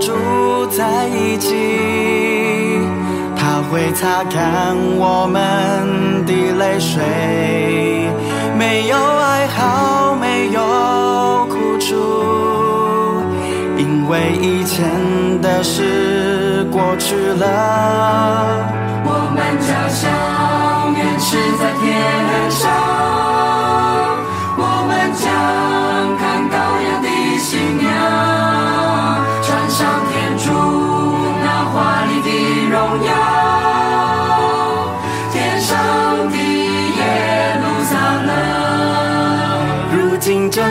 住在一起，他会擦干我们的泪水，没有哀嚎，没有苦楚，因为以前的事过去了。我们家乡原是在天上，我们将看羔羊的新娘。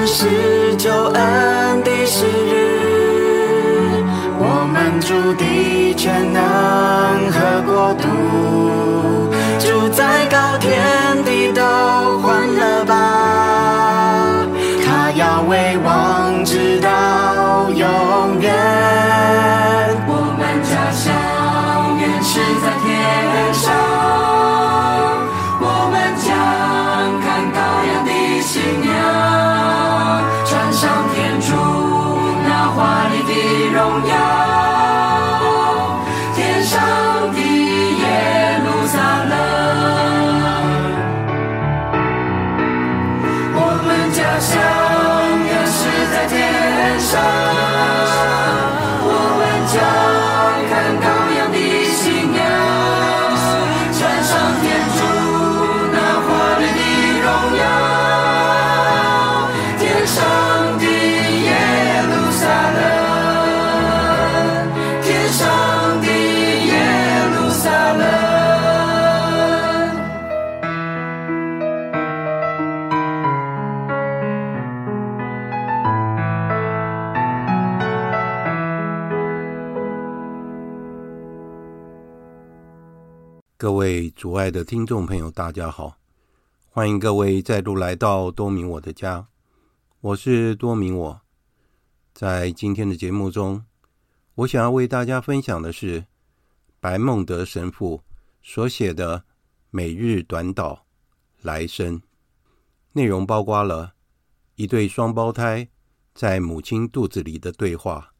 是救恩的时日，我们主的全能和国度，住在高天的都欢乐吧，他要为王直到永远。位主爱的听众朋友，大家好！欢迎各位再度来到多明我的家，我是多明我。在今天的节目中，我想要为大家分享的是白孟德神父所写的每日短祷来生，内容包括了一对双胞胎在母亲肚子里的对话，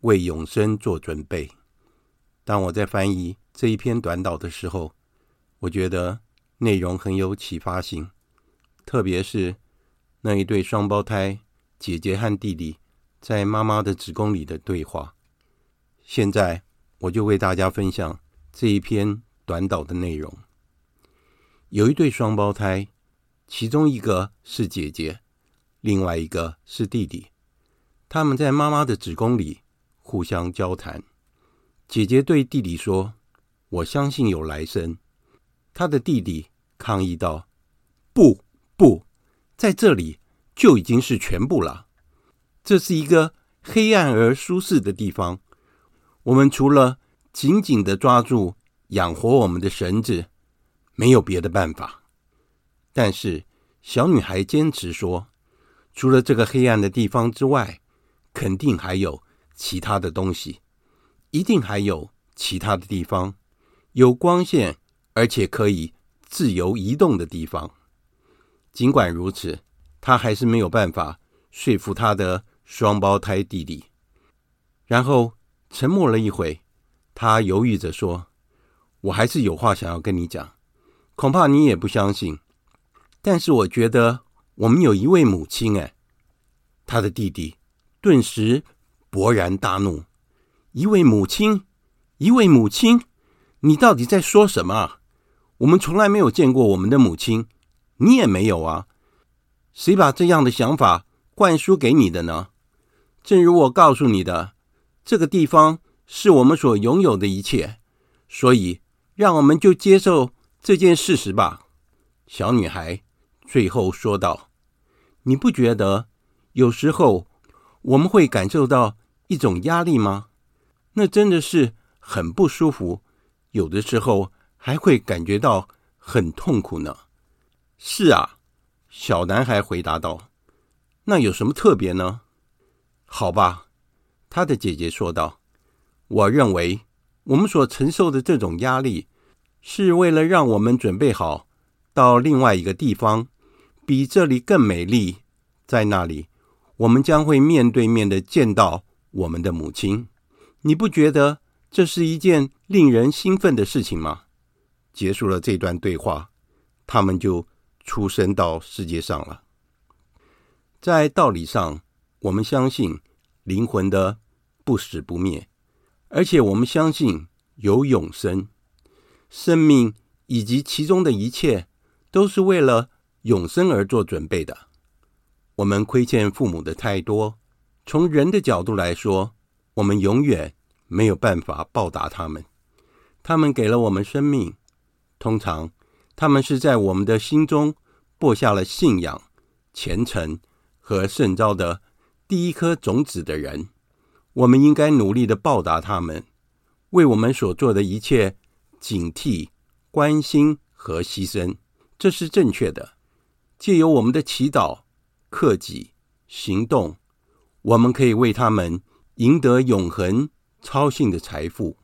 为永生做准备。当我在翻译。这一篇短祷的时候，我觉得内容很有启发性，特别是那一对双胞胎姐姐和弟弟在妈妈的子宫里的对话。现在我就为大家分享这一篇短导的内容。有一对双胞胎，其中一个是姐姐，另外一个是弟弟，他们在妈妈的子宫里互相交谈。姐姐对弟弟说。我相信有来生。他的弟弟抗议道：“不，不，在这里就已经是全部了。这是一个黑暗而舒适的地方。我们除了紧紧地抓住养活我们的绳子，没有别的办法。”但是小女孩坚持说：“除了这个黑暗的地方之外，肯定还有其他的东西，一定还有其他的地方。”有光线，而且可以自由移动的地方。尽管如此，他还是没有办法说服他的双胞胎弟弟。然后沉默了一会，他犹豫着说：“我还是有话想要跟你讲，恐怕你也不相信。但是我觉得我们有一位母亲。”哎，他的弟弟顿时勃然大怒：“一位母亲，一位母亲，你到底在说什么？我们从来没有见过我们的母亲，你也没有啊！谁把这样的想法灌输给你的呢？正如我告诉你的，这个地方是我们所拥有的一切，所以让我们就接受这件事实吧。”小女孩最后说道：“你不觉得有时候我们会感受到一种压力吗？那真的是很不舒服，有的时候还会感觉到很痛苦呢。”“是啊。”小男孩回答道。“那有什么特别呢？”“好吧。”他的姐姐说道，“我认为我们所承受的这种压力，是为了让我们准备好。”到另外一个地方，比这里更美丽。在那里，我们将会面对面的见到我们的母亲。你不觉得这是一件令人兴奋的事情吗？结束了这段对话，他们就出生到世界上了。在道理上，我们相信灵魂的不死不灭，而且我们相信有永生、生命以及其中的一切。都是为了永生而做准备的。我们亏欠父母的太多，从人的角度来说，我们永远没有办法报答他们。他们给了我们生命，通常他们是在我们的心中播下了信仰、虔诚和圣召的第一颗种子的人。我们应该努力的报答他们，为我们所做的一切警惕、关心和牺牲。这是正确的。借由我们的祈祷、克己、行动，我们可以为他们赢得永恒、超性的财富。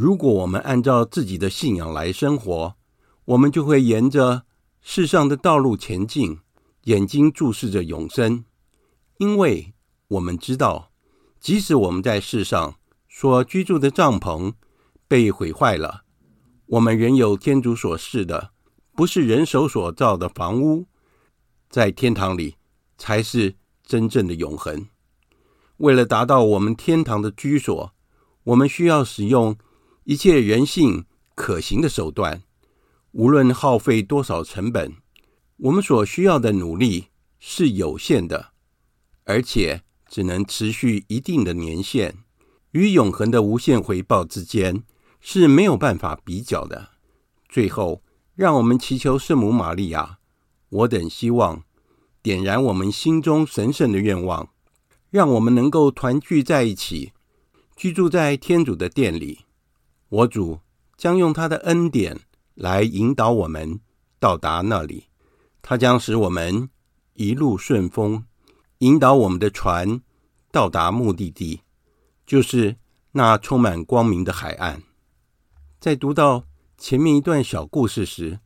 如果我们按照自己的信仰来生活，我们就会沿着世上的道路前进，眼睛注视着永生。因为我们知道，即使我们在世上所居住的帐篷被毁坏了，我们仍有天主所赐的。不是人手所造的房屋，在天堂里才是真正的永恒。为了达到我们天堂的居所，我们需要使用一切人性可行的手段，无论耗费多少成本。我们所需要的努力是有限的，而且只能持续一定的年限，与永恒的无限回报之间是没有办法比较的。最后。让我们祈求圣母玛利亚，我等希望点燃我们心中神圣的愿望，让我们能够团聚在一起，居住在天主的殿里。我主将用他的恩典来引导我们到达那里，他将使我们一路顺风，引导我们的船到达目的地，就是那充满光明的海岸。在读到。前面一段小故事时，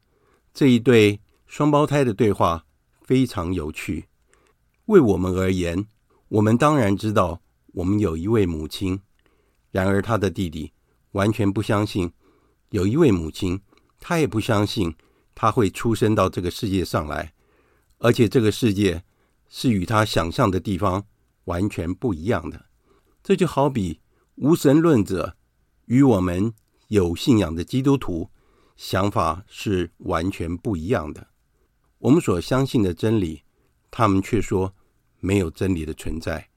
这一对双胞胎的对话非常有趣。为我们而言，我们当然知道我们有一位母亲。然而，他的弟弟完全不相信有一位母亲，他也不相信他会出生到这个世界上来，而且这个世界是与他想象的地方完全不一样的。这就好比无神论者与我们。有信仰的基督徒想法是完全不一样的。我们所相信的真理，他们却说没有真理的存在。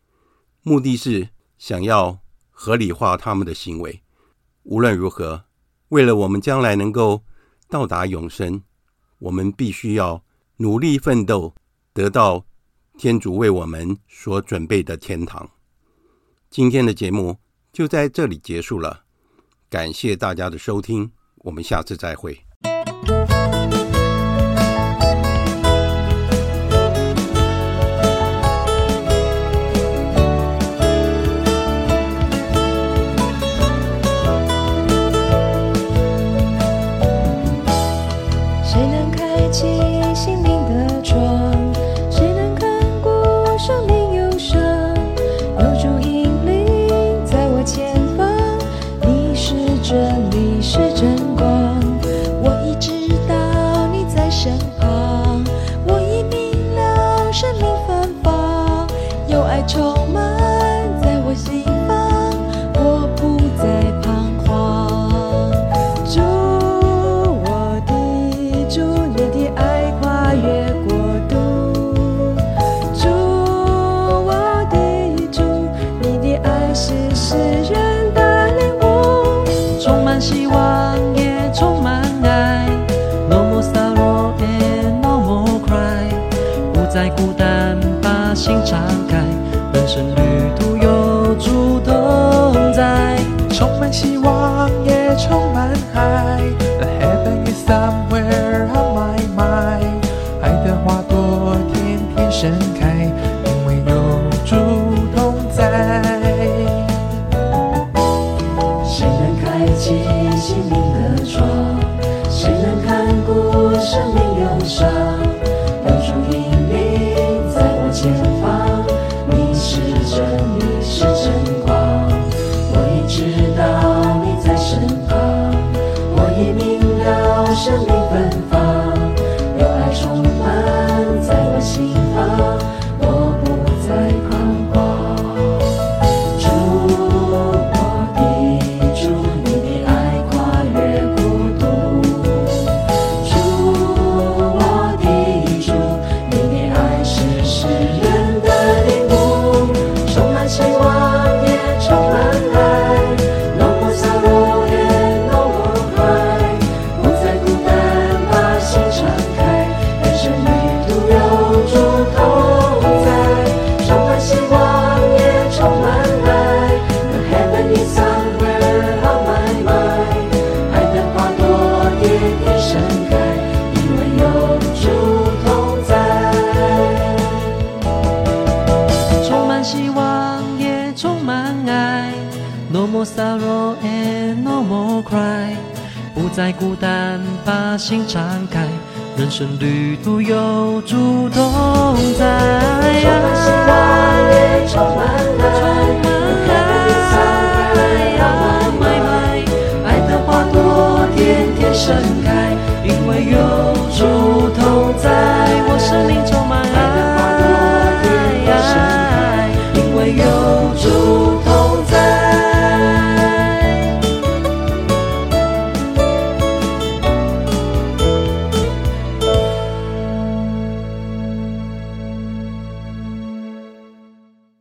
目的是想要合理化他们的行为。无论如何，为了我们将来能够到达永生，我们必须要努力奋斗，得到天主为我们所准备的天堂。今天的节目就在这里结束了。感谢大家的收听，我们下次再会。世人的灵物，充满希望也充满爱。No more sorrow and no more cry，不再孤单，把心敞开，人生旅途有主动在，充满希望也充满爱。The heaven is somewhere on my mind，爱的花朵天天盛开。生命芬芳，sorrow and no more cry，不再孤单，把心敞开，人生旅途有主同在。盛开。